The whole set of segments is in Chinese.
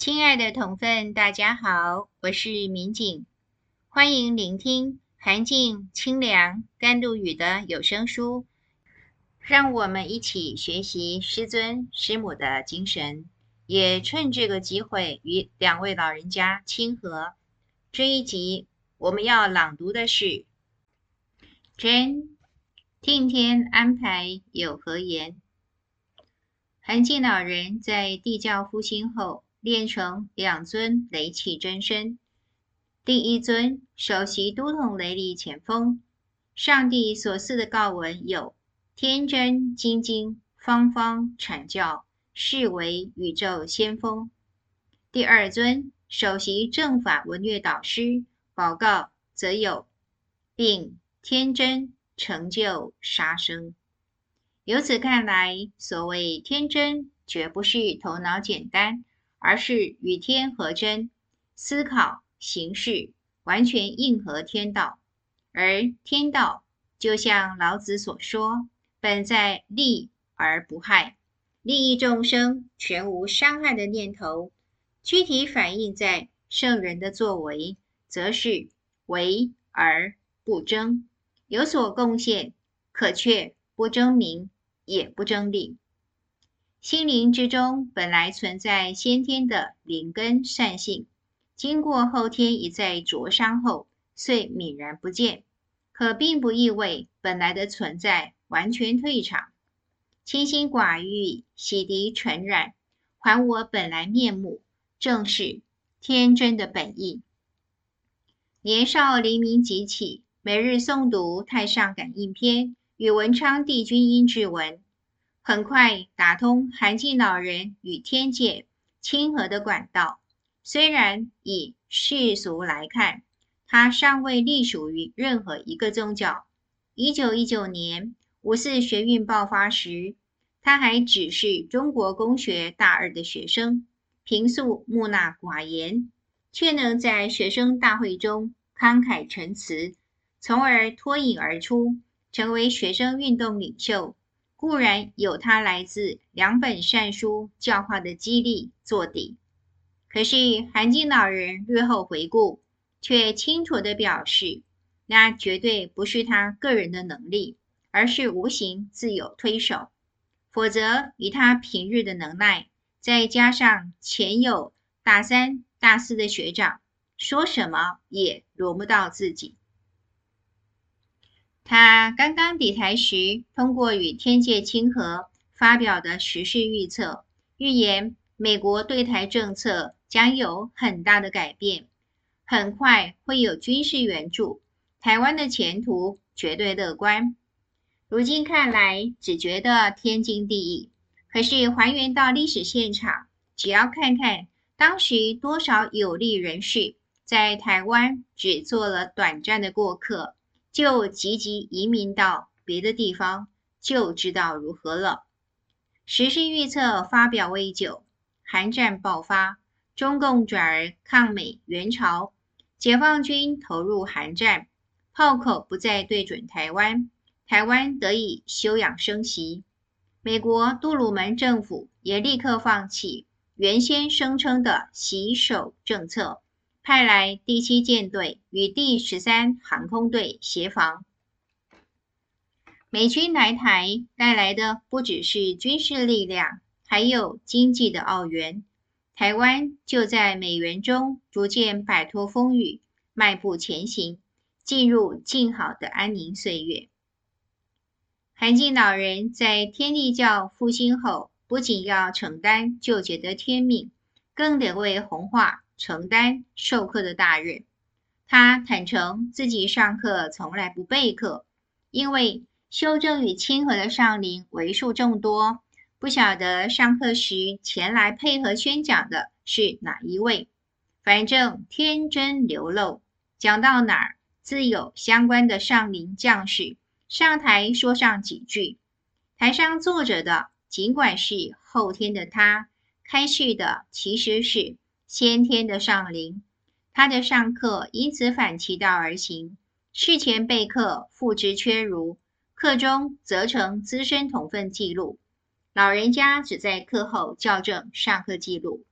亲爱的同分，大家好，我是民警，欢迎聆听涵静、清凉、甘露雨的有声书，让我们一起学习师尊师母的精神，也趁这个机会与两位老人家亲和。这一集我们要朗读的是真。听天安排有何言？韩静老人在地教复兴后，练成两尊雷气真身。第一尊首席都统雷力前锋，上帝所赐的告文有“天真精精，方方阐教，是为宇宙先锋”。第二尊首席正法文略导师，宝告则有“并天真”。成就杀生。由此看来，所谓天真，绝不是头脑简单，而是与天合真，思考行事完全应和天道。而天道，就像老子所说，本在利而不害，利益众生，全无伤害的念头。具体反映在圣人的作为，则是为而不争。有所贡献，可却不争名，也不争利。心灵之中本来存在先天的灵根善性，经过后天一再灼伤后，遂泯然不见。可并不意味本来的存在完全退场。清心寡欲，洗涤尘染，还我本来面目，正是天真的本意。年少黎明即起。每日诵读《太上感应篇》与文昌帝君阴騭文，很快打通韩静老人与天界亲和的管道。虽然以世俗来看，他尚未隶属于任何一个宗教。一九一九年五四学运爆发时，他还只是中国公学大二的学生，平素木讷寡言，却能在学生大会中慷慨陈词。从而脱颖而出，成为学生运动领袖，固然有他来自两本善书教化的激励做底。可是韩静老人日后回顾，却清楚地表示，那绝对不是他个人的能力，而是无形自有推手。否则，以他平日的能耐，再加上前有大三、大四的学长，说什么也轮不到自己。刚刚抵台时，通过与天界亲和发表的时事预测，预言美国对台政策将有很大的改变，很快会有军事援助，台湾的前途绝对乐观。如今看来，只觉得天经地义。可是还原到历史现场，只要看看当时多少有力人士在台湾只做了短暂的过客。就积极移民到别的地方，就知道如何了。时事预测发表未久，韩战爆发，中共转而抗美援朝，解放军投入韩战，炮口不再对准台湾，台湾得以休养生息。美国杜鲁门政府也立刻放弃原先声称的洗手政策。派来第七舰队与第十三航空队协防。美军来台带来的不只是军事力量，还有经济的奥援。台湾就在美元中逐渐摆脱风雨，迈步前行，进入静好的安宁岁月。韩静老人在天地教复兴后，不仅要承担救劫的天命，更得为红化。承担授课的大任，他坦诚自己上课从来不备课，因为修正与亲和的上灵为数众多，不晓得上课时前来配合宣讲的是哪一位。反正天真流露，讲到哪儿，自有相关的上灵将士上台说上几句。台上坐着的尽管是后天的他，开示的其实是。先天的上灵，他的上课因此反其道而行，事前备课，付之阙如，课中则成资深同分记录，老人家只在课后校正上课记录。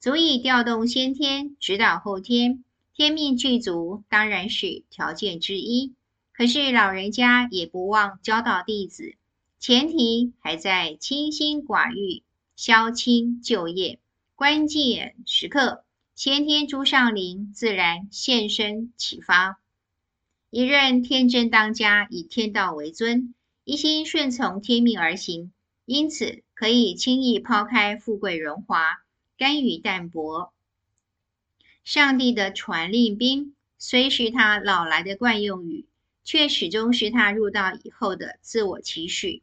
足以调动先天，指导后天。天命具足当然是条件之一，可是老人家也不忘教导弟子，前提还在清心寡欲、消亲旧业。关键时刻，先天诸上灵自然现身启发。一任天真当家，以天道为尊，一心顺从天命而行，因此可以轻易抛开富贵荣华，甘于淡泊。上帝的传令兵虽是他老来的惯用语，却始终是他入道以后的自我期许。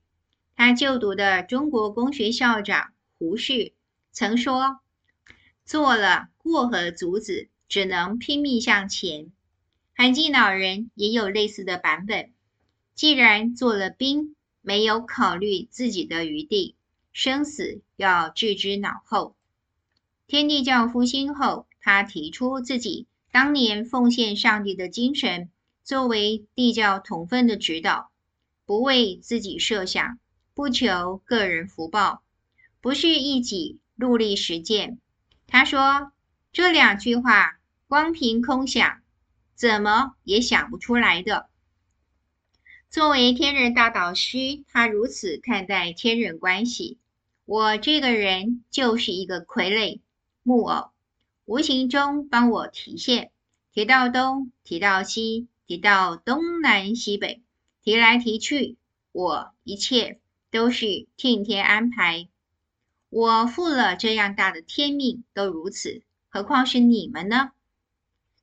他就读的中国公学校长胡适曾说：“做了过河卒子，只能拼命向前。”涵静老人也有类似的版本。既然做了兵，没有考虑自己的余地，生死要置之脑后。天地教复兴后。他提出自己当年奉献上帝的精神，作为地教同分的指导，不为自己设想，不求个人福报，不是一己戮力实践。他说这两句话，光凭空想，怎么也想不出来的。作为天人大导师，他如此看待天人关系：我这个人就是一个傀儡木偶。无形中帮我提线，提到东，提到西，提到东南西北，提来提去，我一切都是听天安排。我负了这样大的天命，都如此，何况是你们呢？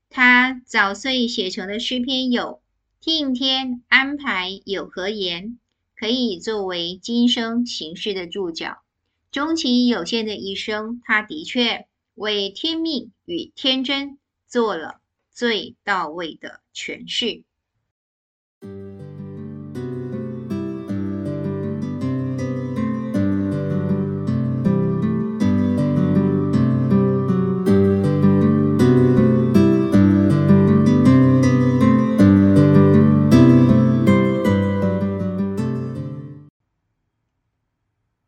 他早岁写成的诗篇有“听天安排有何言”，可以作为今生行事的注脚。终其有限的一生，他的确。为天命与天真做了最到位的诠释。